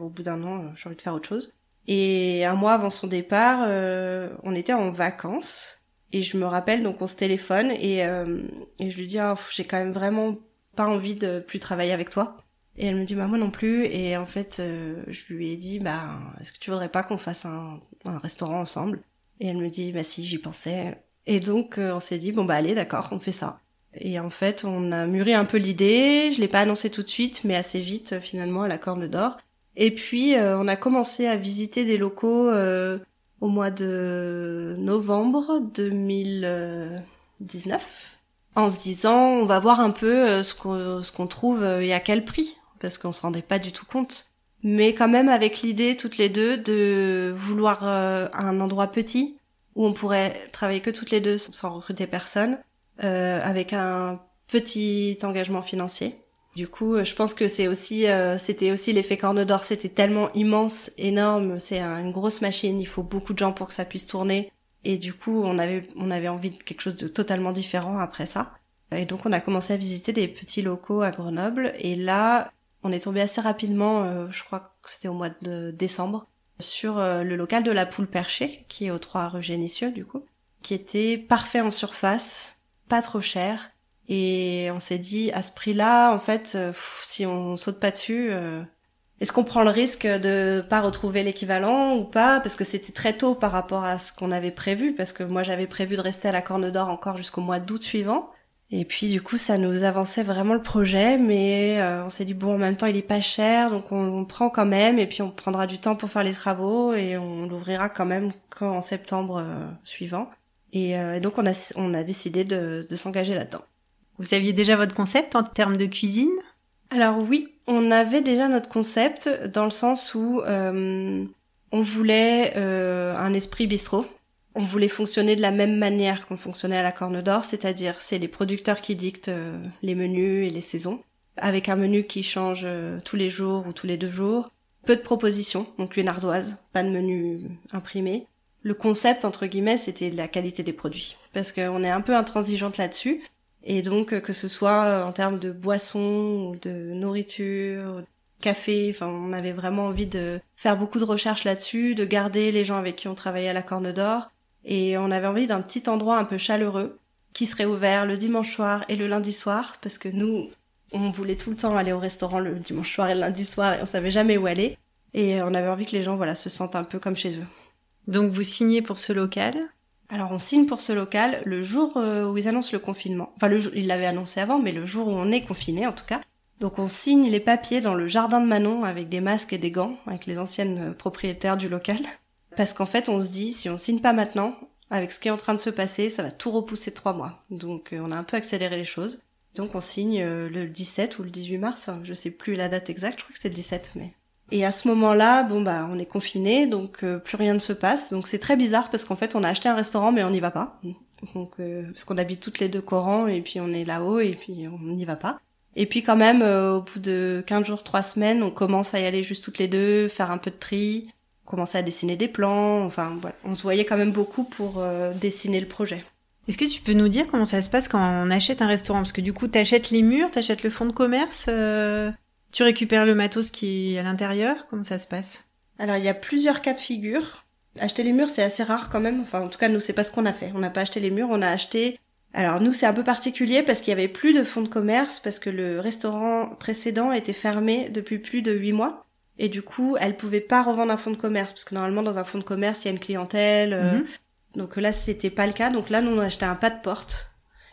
B: au bout d'un an, j'ai envie de faire autre chose. Et un mois avant son départ, euh, on était en vacances. Et je me rappelle, donc on se téléphone et, euh, et je lui dis, oh, j'ai quand même vraiment pas envie de plus travailler avec toi. Et elle me dit, bah moi non plus. Et en fait, euh, je lui ai dit, bah est-ce que tu voudrais pas qu'on fasse un, un, restaurant ensemble? Et elle me dit, bah si, j'y pensais. Et donc on s'est dit, bon bah allez, d'accord, on fait ça. Et en fait, on a mûri un peu l'idée. Je l'ai pas annoncé tout de suite, mais assez vite finalement à la Corne d'Or. Et puis, euh, on a commencé à visiter des locaux euh, au mois de novembre 2019, en se disant, on va voir un peu euh, ce qu'on qu'on trouve et à quel prix, parce qu'on se rendait pas du tout compte. Mais quand même avec l'idée toutes les deux de vouloir un endroit petit où on pourrait travailler que toutes les deux sans recruter personne, avec un petit engagement financier du coup, euh, je pense que c'est aussi, euh, c'était aussi l'effet corne d'or. C'était tellement immense, énorme. C'est une grosse machine. Il faut beaucoup de gens pour que ça puisse tourner. Et du coup, on avait, on avait envie de quelque chose de totalement différent après ça. Et donc, on a commencé à visiter des petits locaux à Grenoble. Et là, on est tombé assez rapidement, euh, je crois que c'était au mois de décembre, sur le local de la Poule Perchée, qui est au 3 rue Génitieux, du coup, qui était parfait en surface, pas trop cher, et on s'est dit, à ce prix-là, en fait, euh, si on saute pas dessus, euh, est-ce qu'on prend le risque de pas retrouver l'équivalent ou pas? Parce que c'était très tôt par rapport à ce qu'on avait prévu, parce que moi j'avais prévu de rester à la Corne d'Or encore jusqu'au mois d'août suivant. Et puis du coup, ça nous avançait vraiment le projet, mais euh, on s'est dit bon, en même temps, il est pas cher, donc on, prend quand même, et puis on prendra du temps pour faire les travaux, et on l'ouvrira quand même qu'en septembre suivant. Et, donc on a on a décidé de s'engager là-dedans.
A: Vous aviez déjà votre concept en termes de cuisine?
B: Alors oui, on avait déjà notre concept dans le sens où euh, on voulait euh, un esprit bistrot. On voulait fonctionner de la même manière qu'on fonctionnait à la Corne d'Or, c'est-à-dire c'est les producteurs qui dictent euh, les menus et les saisons, avec un menu qui change tous les jours ou tous les deux jours. Peu de propositions, donc une ardoise, pas de menu imprimé. Le concept, entre guillemets, c'était la qualité des produits. Parce qu'on est un peu intransigeante là-dessus. Et donc, euh, que ce soit euh, en termes de boissons, de nourriture, café, enfin, on avait vraiment envie de faire beaucoup de recherches là-dessus, de garder les gens avec qui on travaillait à la Corne d'Or. Et on avait envie d'un petit endroit un peu chaleureux, qui serait ouvert le dimanche soir et le lundi soir, parce que nous, on voulait tout le temps aller au restaurant le dimanche soir et le lundi soir, et on savait jamais où aller. Et on avait envie que les gens, voilà, se sentent un peu comme chez eux.
A: Donc vous signez pour ce local
B: alors on signe pour ce local le jour euh, où ils annoncent le confinement. Enfin, le, ils l'avaient annoncé avant, mais le jour où on est confiné en tout cas. Donc on signe les papiers dans le jardin de Manon avec des masques et des gants, avec les anciennes euh, propriétaires du local. Parce qu'en fait on se dit, si on signe pas maintenant, avec ce qui est en train de se passer, ça va tout repousser trois mois. Donc euh, on a un peu accéléré les choses. Donc on signe le 17 ou le 18 mars, je sais plus la date exacte, je crois que c'est le 17 mais et à ce moment-là, bon bah on est confiné, donc euh, plus rien ne se passe. Donc c'est très bizarre parce qu'en fait on a acheté un restaurant mais on n'y va pas. Donc euh, parce qu'on habite toutes les deux Coran et puis on est là-haut et puis on n'y va pas. Et puis quand même euh, au bout de 15 jours, 3 semaines, on commence à y aller juste toutes les deux, faire un peu de tri, commencer à dessiner des plans. Enfin voilà, on se voyait quand même beaucoup pour dessiner le projet.
A: Est-ce que tu peux nous dire comment ça se passe quand on achète un restaurant? Parce que du coup, t'achètes les murs, t'achètes le fonds de commerce. Tu récupères le matos qui est à l'intérieur Comment ça se passe?
B: Alors il y a plusieurs cas de figure. Acheter les murs c'est assez rare quand même. Enfin en tout cas nous c'est pas ce qu'on a fait. On n'a pas acheté les murs, on a acheté. Alors nous c'est un peu particulier parce qu'il y avait plus de fonds de commerce parce que le restaurant précédent était fermé depuis plus de huit mois. Et du coup, elle pouvait pas revendre un fonds de commerce parce que normalement dans un fonds de commerce, il y a une clientèle, euh, mhm. Donc là, c'était pas le cas. Donc là, nous, on a acheté un pas de porte.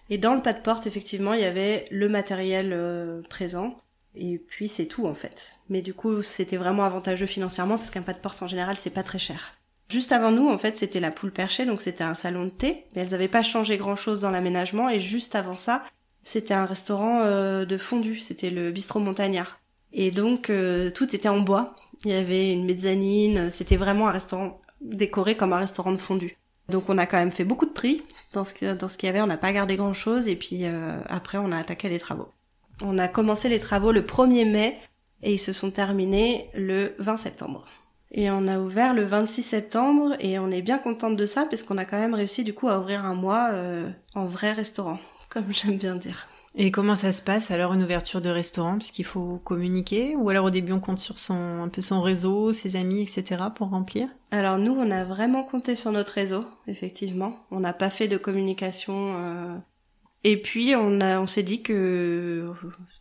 B: Et dans le pas de porte, effectivement, il y avait le matériel euh, présent. Et puis c'est tout en fait. Mais du coup, c'était vraiment avantageux financièrement parce qu'un pas de porte en général, c'est pas très cher. Juste avant nous, en fait, c'était la poule perchée, donc c'était un salon de thé, mais elles n'avaient pas changé grand-chose dans l'aménagement. Et juste avant ça, c'était un restaurant euh, de fondue, c'était le bistrot montagnard. Et donc euh, tout était en bois. Il y avait une mezzanine, c'était vraiment un restaurant décoré comme un restaurant de fondue. Donc on a quand même fait beaucoup de tri dans ce, qu'il y avait, on n'a pas gardé grand chose et puis euh, après on a attaqué les travaux. On a commencé les travaux le 1er mai et ils se sont terminés le 20 septembre. Et on a ouvert le 26 septembre et on est bien contente de ça parce qu'on a quand même réussi du coup à ouvrir un mois euh, en vrai restaurant, comme j'aime bien dire.
A: Et comment ça se passe alors une ouverture de restaurant? Puisqu'il faut communiquer ou alors au début on compte sur son un peu son réseau, ses amis, etc. pour remplir?
B: Alors nous on a vraiment compté sur notre réseau effectivement. On n'a pas fait de communication euh... et puis on a on s'est dit que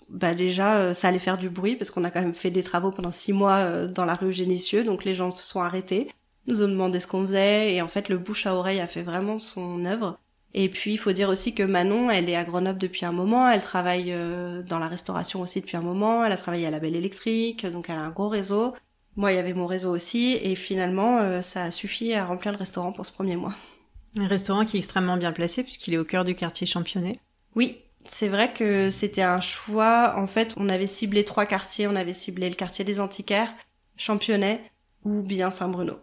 B: bah déjà euh, ça allait faire du bruit parce qu'on a quand même fait des travaux pendant six mois euh, dans la rue Génitieux donc les gens se sont arrêtés nous ont demandé ce qu'on faisait et en fait le bouche à oreille a fait vraiment son œuvre. Et puis il faut dire aussi que Manon, elle est à Grenoble depuis un moment, elle travaille euh, dans la restauration aussi depuis un moment, elle a travaillé à la Belle Électrique, donc elle a un gros réseau. Moi, il y avait mon réseau aussi, et finalement, ça a suffi à remplir le restaurant pour ce premier mois.
A: Un restaurant qui est extrêmement bien placé puisqu'il est au cœur du quartier championnet.
B: Oui, c'est vrai que c'était un choix. En fait, on avait ciblé trois quartiers. On avait ciblé le quartier des antiquaires, Championnet ou bien Saint-Bruno.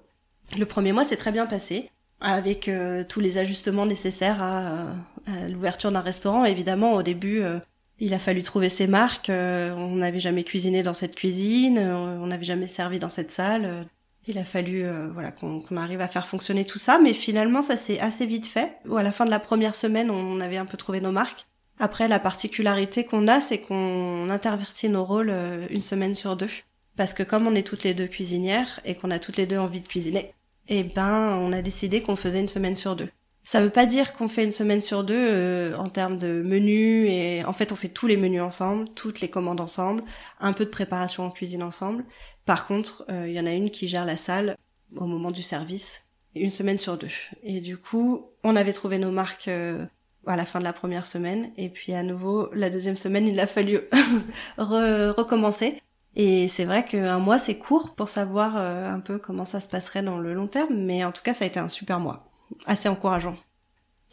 B: Le premier mois s'est très bien passé avec euh, tous les ajustements nécessaires à, à l'ouverture d'un restaurant. Évidemment, au début, euh, il a fallu trouver ses marques. Euh, on n'avait jamais cuisiné dans cette cuisine, on n'avait jamais servi dans cette salle. Il a fallu voilà qu'on arrive à faire fonctionner tout ça, mais finalement ça s'est assez vite fait. Ou à la fin de la première semaine, on avait un peu trouvé nos marques. Après, la particularité qu'on a, c'est qu'on intervertit nos rôles une semaine sur deux. Parce que comme on est toutes les deux cuisinières et qu'on a toutes les deux envie de cuisiner, eh ben on a décidé qu'on faisait une semaine sur deux. Ça veut pas dire qu'on fait une semaine sur deux euh, en termes de menus et en fait on fait tous les menus ensemble, toutes les commandes ensemble, un peu de préparation en cuisine ensemble. Par contre, il euh, y en a une qui gère la salle au moment du service, une semaine sur deux. Et du coup, on avait trouvé nos marques euh, à la fin de la première semaine et puis à nouveau la deuxième semaine il a fallu recommencer et c'est vrai qu'un mois, c'est court pour savoir euh, un peu comment ça se passerait dans le long terme, mais en tout cas, ça a été un super mois, assez encourageant.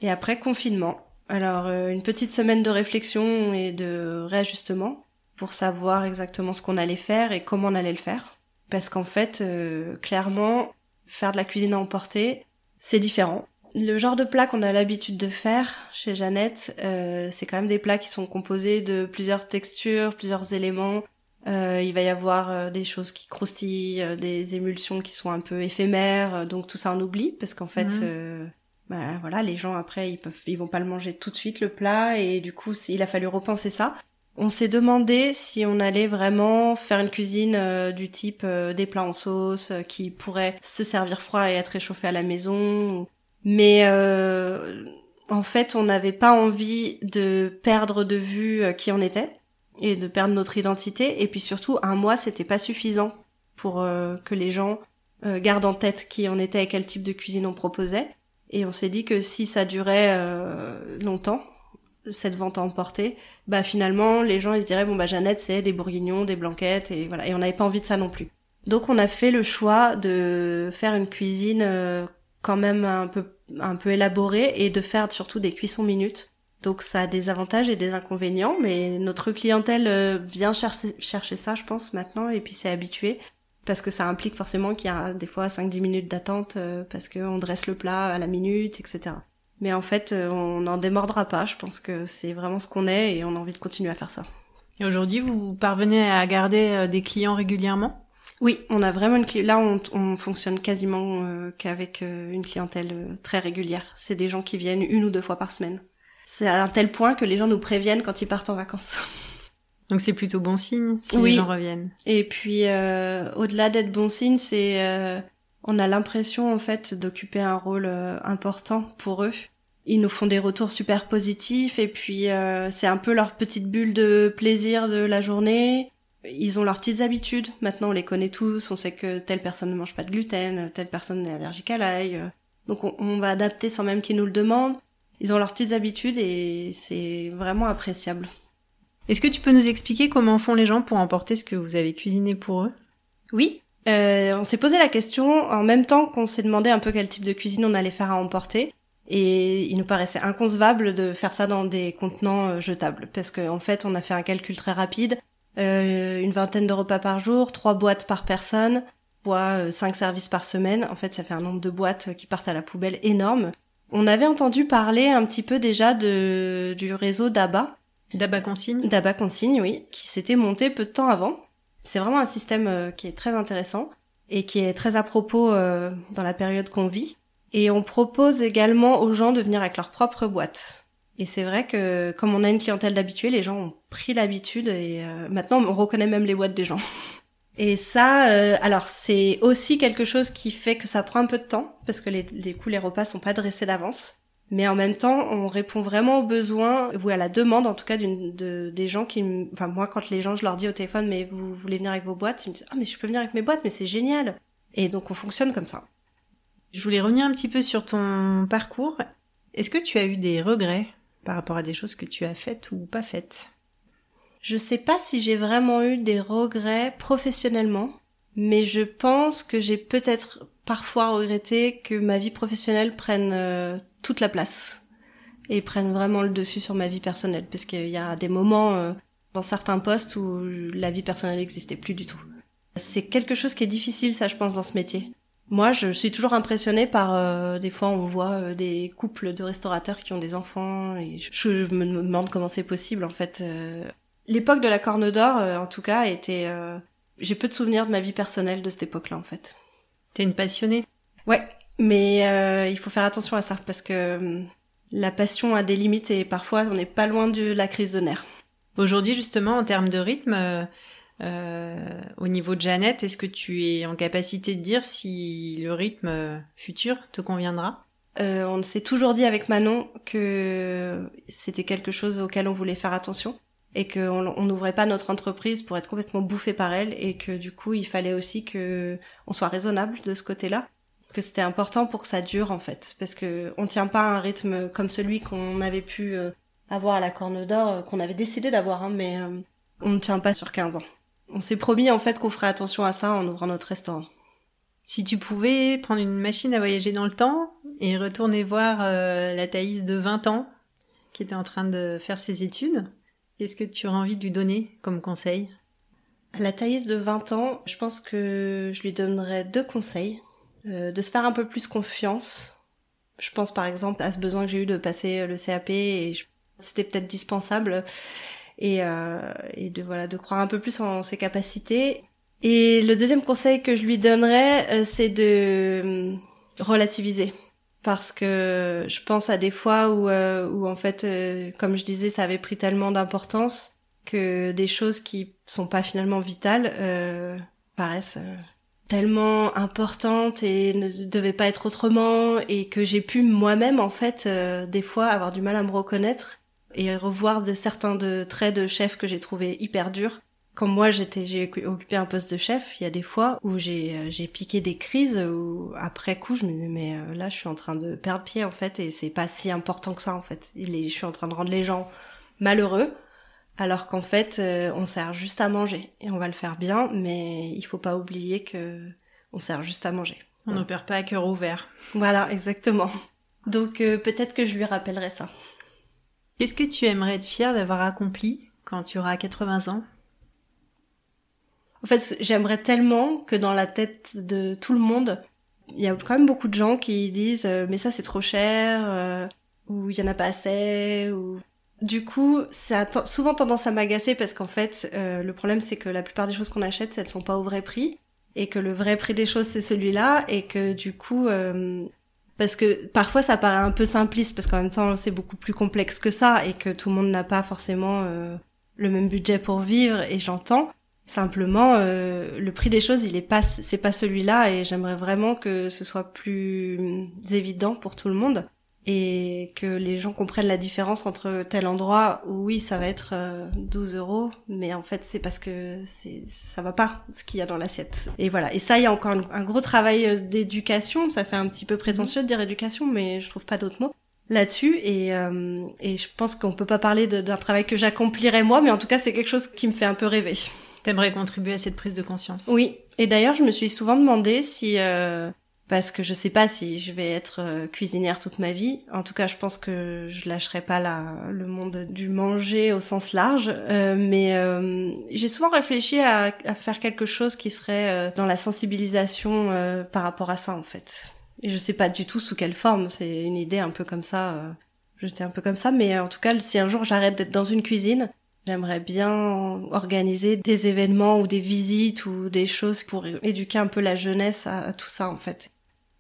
B: Et après, confinement. Alors, une petite semaine de réflexion et de réajustement pour savoir exactement ce qu'on allait faire et comment on allait le faire. Parce qu'en fait, euh, clairement, faire de la cuisine à emporter, c'est différent. Le genre de plat qu'on a l'habitude de faire chez Jeannette, c'est quand même des plats qui sont composés de plusieurs textures, plusieurs éléments, euh, il va y avoir euh, des choses qui croustillent, euh, des émulsions qui sont un peu éphémères, donc tout ça on oublie parce qu'en fait, mhm. bah, voilà, les gens après ils peuvent, ils vont pas le manger tout de suite le plat et du coup il a fallu repenser ça. On s'est demandé si on allait vraiment faire une cuisine du type des plats en sauce qui pourraient se servir froid et être réchauffés à la maison, mais en fait on n'avait pas envie de perdre de vue qui on était et de perdre notre identité. Et puis surtout, un mois, c'était pas suffisant pour euh, que les gens euh, gardent en tête qui on était et quel type de cuisine on proposait. Et on s'est dit que si ça durait euh, longtemps, cette vente à emporter, bah finalement les gens ils se diraient bon bah Jeannette c'est des bourguignons, des blanquettes et voilà et on n'avait pas envie de ça non plus. Donc on a fait le choix de faire une cuisine quand même un peu un peu élaborée et de faire surtout des cuissons minutes donc ça a des avantages et des inconvénients, mais notre clientèle euh, vient chercher, chercher ça, je pense, maintenant, et puis c'est habitué. Parce que ça implique forcément qu'il y a des fois 5-10 minutes d'attente, euh, parce qu'on dresse le plat à la minute, etc. Mais en fait, euh, on n'en démordra pas, je pense que c'est vraiment ce qu'on est, et on a envie de continuer à faire ça.
A: Et aujourd'hui, vous parvenez à garder des clients régulièrement?
B: Oui, on a vraiment une. Là, on, on, fonctionne quasiment qu'avec une clientèle très régulière. C'est des gens qui viennent une ou deux fois par semaine. C'est à un tel point que les gens nous préviennent quand ils partent en vacances.
A: Donc c'est plutôt bon signe si les gens reviennent.
B: Et puis euh, au-delà d'être bon signe, c'est euh, on a l'impression en fait d'occuper un rôle euh, important pour eux. Ils nous font des retours super positifs et puis c'est un peu leur petite bulle de plaisir de la journée. Ils ont leurs petites habitudes. Maintenant, on les connaît tous. On sait que telle personne ne mange pas de gluten, telle personne est allergique à l'ail Donc on, va adapter sans même qu'ils nous le demandent. Ils ont leurs petites habitudes et c'est vraiment appréciable.
A: Est-ce que tu peux nous expliquer comment font les gens pour emporter ce que vous avez cuisiné pour eux?
B: Oui, euh, on s'est posé la question en même temps qu'on s'est demandé un peu quel type de cuisine on allait faire à emporter. Et il nous paraissait inconcevable de faire ça dans des contenants euh, jetables. Parce qu'en en fait, on a fait un calcul très rapide. Euh, une vingtaine de repas par jour, trois boîtes par personne, soit cinq services par semaine. En fait, ça fait un nombre de boîtes qui partent à la poubelle énorme. On avait entendu parler un petit peu déjà de, du réseau DABA.
A: DABA Consigne
B: DABA Consigne, oui, qui s'était monté peu de temps avant. C'est vraiment un système euh, qui est très intéressant et qui est très à propos euh, dans la période qu'on vit. Et on propose également aux gens de venir avec leur propre boîte. Et c'est vrai que comme on a une clientèle d'habitués, les gens ont pris l'habitude et euh, maintenant on reconnaît même les boîtes des gens. Et ça, alors c'est aussi quelque chose qui fait que ça prend un peu de temps parce que les, les coups les repas sont pas dressés d'avance mais en même temps, on répond vraiment aux besoins ou à la demande, en tout cas, d'une de, des gens qui, enfin moi, quand les gens, je leur dis au téléphone, mais vous voulez venir avec vos boîtes, ils me disent ah mais je peux venir avec mes boîtes, mais c'est génial. Et donc on fonctionne comme ça.
A: Je voulais revenir un petit peu sur ton parcours. Est-ce que tu as eu des regrets par rapport à des choses que tu as faites ou pas faites?
B: Je sais pas si j'ai vraiment eu des regrets professionnellement, mais je pense que j'ai peut-être parfois regretté que ma vie professionnelle prenne euh, toute la place et prenne vraiment le dessus sur ma vie personnelle parce qu'il y a des moments euh, dans certains postes où la vie personnelle n'existait plus du tout. C'est quelque chose qui est difficile, ça, je pense, dans ce métier. Moi, je suis toujours impressionnée par euh, des fois on voit des couples de restaurateurs qui ont des enfants et je, me demande comment c'est possible en fait. L'époque de la Corne d'Or, en tout cas, était. J'ai peu de souvenirs de ma vie personnelle de cette époque-là, en fait.
A: T'es une passionnée?
B: Ouais, mais euh, il faut faire attention à ça parce que hum, la passion a des limites et parfois on n'est pas loin de la crise de nerfs.
A: Aujourd'hui, justement, en termes de rythme, euh, euh, au niveau de Jeannette, est-ce que tu es en capacité de dire si le rythme futur te conviendra?
B: On s'est toujours dit avec Manon que c'était quelque chose auquel on voulait faire attention et qu'on n'ouvrait pas notre entreprise pour être complètement bouffé par elle et que du coup il fallait aussi que on soit raisonnable de ce côté-là que c'était important pour que ça dure en fait parce que on tient pas un rythme comme celui qu'on avait pu euh, avoir à la Corne d'Or euh, qu'on avait décidé d'avoir hein, mais euh, on ne tient pas sur 15 ans. On s'est promis en fait qu'on ferait attention à ça en ouvrant notre restaurant.
A: Si tu pouvais prendre une machine à voyager dans le temps et retourner voir la Thaïs de 20 ans qui était en train de faire ses études, Qu'est-ce que tu aurais envie de lui donner comme conseil?
B: À la Thaïs de 20 ans, je pense que je lui donnerais deux conseils. Euh, de se faire un peu plus confiance. Je pense par exemple à ce besoin que j'ai eu de passer le CAP et c'était peut-être dispensable. Et, euh, et de voilà de croire un peu plus en ses capacités. Et le deuxième conseil que je lui donnerais, euh, c'est de relativiser parce que je pense à des fois où, euh, où en fait, euh, comme je disais, ça avait pris tellement d'importance que des choses qui sont pas finalement vitales euh, paraissent euh, tellement importantes et ne devaient pas être autrement et que j'ai pu moi-même en fait des fois avoir du mal à me reconnaître et revoir de certains de traits de chef que j'ai trouvé hyper durs quand moi j'étais j'ai occupé un poste de chef, il y a des fois où j'ai euh, j'ai piqué des crises où après coup je me disais mais euh, là je suis en train de perdre pied en fait et c'est pas si important que ça en fait. Je suis en train de rendre les gens malheureux alors qu'en fait euh, on sert juste à manger et on va le faire bien mais il faut pas oublier que on sert juste à manger.
A: On ne perd pas à cœur ouvert.
B: Voilà, exactement. Donc peut-être que je lui rappellerai ça.
A: Qu'est-ce que tu aimerais être fier d'avoir accompli quand tu auras 80 ans?
B: En fait, j'aimerais tellement que dans la tête de tout le monde, il y a quand même beaucoup de gens qui disent euh, mais ça c'est trop cher euh, ou il y en a pas assez ou du coup ça a souvent tendance à m'agacer parce qu'en fait euh, le problème c'est que la plupart des choses qu'on achète elles sont pas au vrai prix et que le vrai prix des choses c'est celui-là et que du coup parce que parfois ça paraît un peu simpliste parce qu'en même temps c'est beaucoup plus complexe que ça et que tout le monde n'a pas forcément le même budget pour vivre et j'entends Simplement, euh, le prix des choses, il est pas, c'est pas celui-là, et j'aimerais vraiment que ce soit plus évident pour tout le monde. Et que les gens comprennent la différence entre tel endroit où oui ça va être 12 euros mais en fait c'est parce que c'est ça va pas ce qu'il y a dans l'assiette. Et voilà. Et ça il y a encore un, gros travail d'éducation. Ça fait un petit peu prétentieux de dire éducation mais je trouve pas d'autres mots là-dessus. Et, euh, et je pense qu'on peut pas parler d'un travail que j'accomplirais moi mais en tout cas c'est quelque chose qui me fait un peu rêver.
A: T'aimerais contribuer à cette prise de conscience?
B: Oui, et d'ailleurs je me suis souvent demandé si euh, parce que je sais pas si je vais être euh, cuisinière toute ma vie. En tout cas, je pense que je lâcherai pas la, le monde du manger au sens large. Euh, mais euh, j'ai souvent réfléchi à, à, faire quelque chose qui serait dans la sensibilisation par rapport à ça, en fait. Et je sais pas du tout sous quelle forme. C'est une idée un peu comme ça. J'étais un peu comme ça, mais en tout cas, si un jour j'arrête d'être dans une cuisine, J'aimerais bien organiser des événements ou des visites ou des choses pour éduquer un peu la jeunesse à tout ça en fait.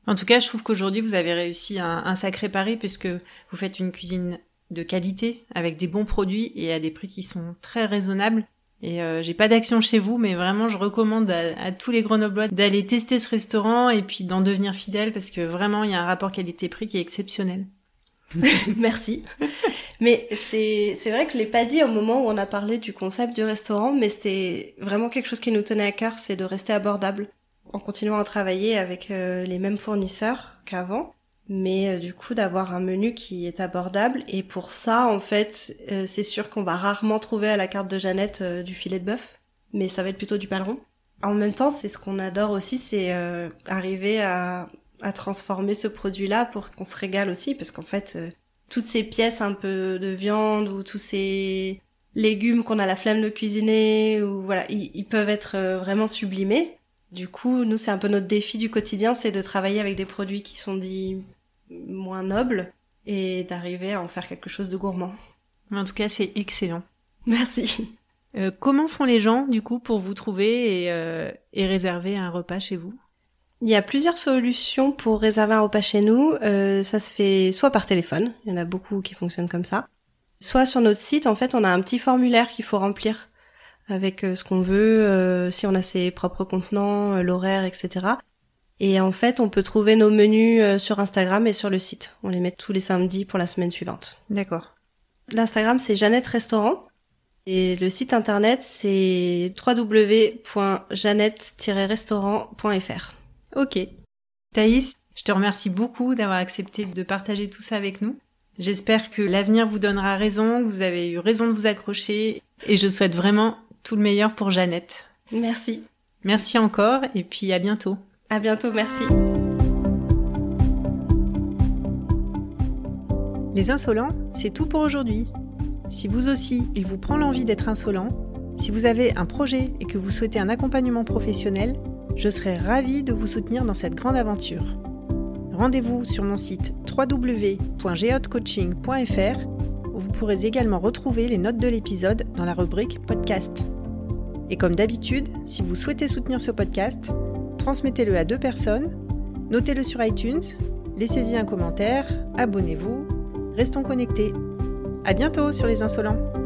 A: En tout cas, je trouve qu'aujourd'hui, vous avez réussi un, un, sacré pari puisque vous faites une cuisine de qualité avec des bons produits et à des prix qui sont très raisonnables. Et euh, j'ai pas d'action chez vous, mais vraiment, je recommande à, tous les Grenoblois d'aller tester ce restaurant et puis d'en devenir fidèle parce que vraiment, il y a un rapport qualité-prix qui est exceptionnel.
B: Merci. Mais c'est c'est vrai que je l'ai pas dit au moment où on a parlé du concept du restaurant, mais c'est vraiment quelque chose qui nous tenait à cœur, c'est de rester abordable en continuant à travailler avec euh, les mêmes fournisseurs qu'avant, mais euh, du coup d'avoir un menu qui est abordable. Et pour ça, en fait, euh, c'est sûr qu'on va rarement trouver à la carte de Jeannette du filet de bœuf, mais ça va être plutôt du paleron. En même temps, c'est ce qu'on adore aussi, c'est arriver à, à transformer ce produit-là pour qu'on se régale aussi, parce qu'en fait, toutes ces pièces un peu de viande ou tous ces légumes qu'on a la flemme de cuisiner, ou voilà, ils peuvent être vraiment sublimés du coup, nous, c'est un peu notre défi du quotidien, c'est de travailler avec des produits qui sont dits moins nobles et d'arriver à en faire quelque chose de gourmand.
A: En tout cas, c'est excellent.
B: Merci.
A: Euh, comment font les gens, du coup, pour vous trouver et, euh, et, réserver un repas chez vous?
B: Il y a plusieurs solutions pour réserver un repas chez nous. Euh, ça se fait soit par téléphone, il y en a beaucoup qui fonctionnent comme ça, soit sur notre site, en fait, on a un petit formulaire qu'il faut remplir avec euh, ce qu'on veut, euh, si on a ses propres contenants, euh, l'horaire, etc. Et en fait, on peut trouver nos menus sur Instagram et sur le site. On les met tous les samedis pour la semaine suivante.
A: D'accord.
B: L'Instagram, c'est Jeannette Restaurant. Et le site internet, c'est www.jeannette-restaurant.fr.
A: Ok. Thaïs, je te remercie beaucoup d'avoir accepté de partager tout ça avec nous. J'espère que l'avenir vous donnera raison, que vous avez eu raison de vous accrocher, et je souhaite vraiment tout le meilleur pour Jeannette.
B: Merci.
A: Merci encore et puis à bientôt.
B: À bientôt, merci.
A: Les insolents, c'est tout pour aujourd'hui. Si vous aussi, il vous prend l'envie d'être insolent, si vous avez un projet et que vous souhaitez un accompagnement professionnel, je serai ravie de vous soutenir dans cette grande aventure. Rendez-vous sur mon site www.geotcoaching.fr vous pourrez également retrouver les notes de l'épisode dans la rubrique podcast. Et comme d'habitude, si vous souhaitez soutenir ce podcast, transmettez-le à deux personnes, notez-le sur iTunes, laissez-y un commentaire, abonnez-vous, restons connectés. À bientôt sur les insolents!